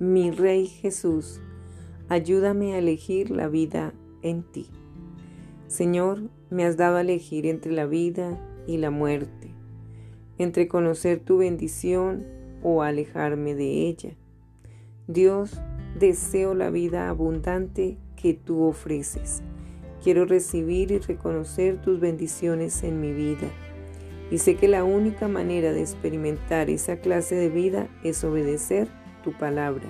Mi Rey Jesús, ayúdame a elegir la vida en ti. Señor, me has dado a elegir entre la vida y la muerte, entre conocer tu bendición o alejarme de ella. Dios, deseo la vida abundante que tú ofreces. Quiero recibir y reconocer tus bendiciones en mi vida. Y sé que la única manera de experimentar esa clase de vida es obedecer palabra.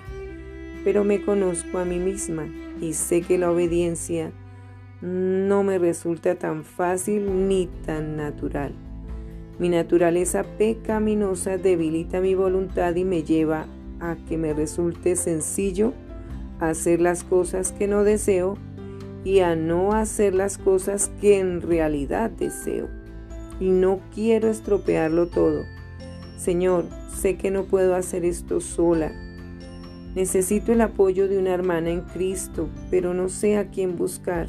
Pero me conozco a mí misma y sé que la obediencia no me resulta tan fácil ni tan natural. Mi naturaleza pecaminosa debilita mi voluntad y me lleva a que me resulte sencillo hacer las cosas que no deseo y a no hacer las cosas que en realidad deseo. Y no quiero estropearlo todo. Señor, sé que no puedo hacer esto sola. Necesito el apoyo de una hermana en Cristo, pero no sé a quién buscar.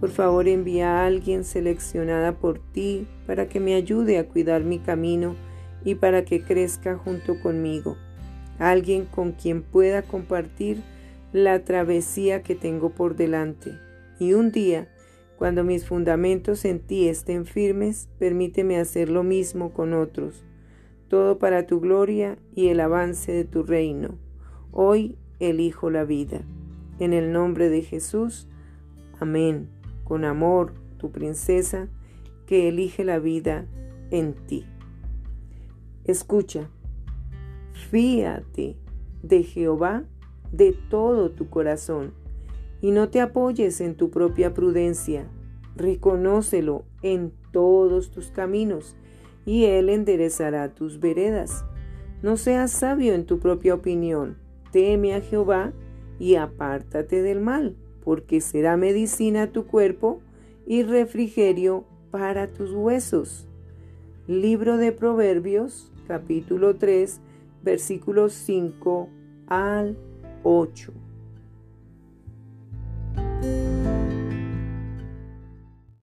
Por favor, envía a alguien seleccionada por ti para que me ayude a cuidar mi camino y para que crezca junto conmigo. Alguien con quien pueda compartir la travesía que tengo por delante. Y un día, cuando mis fundamentos en ti estén firmes, permíteme hacer lo mismo con otros. Todo para tu gloria y el avance de tu reino. Hoy elijo la vida. En el nombre de Jesús. Amén con amor, tu princesa, que elige la vida en ti. Escucha, fíate de Jehová de todo tu corazón y no te apoyes en tu propia prudencia. Reconócelo en todos tus caminos y Él enderezará tus veredas. No seas sabio en tu propia opinión. Teme a Jehová y apártate del mal porque será medicina a tu cuerpo y refrigerio para tus huesos. Libro de Proverbios, capítulo 3, versículos 5 al 8.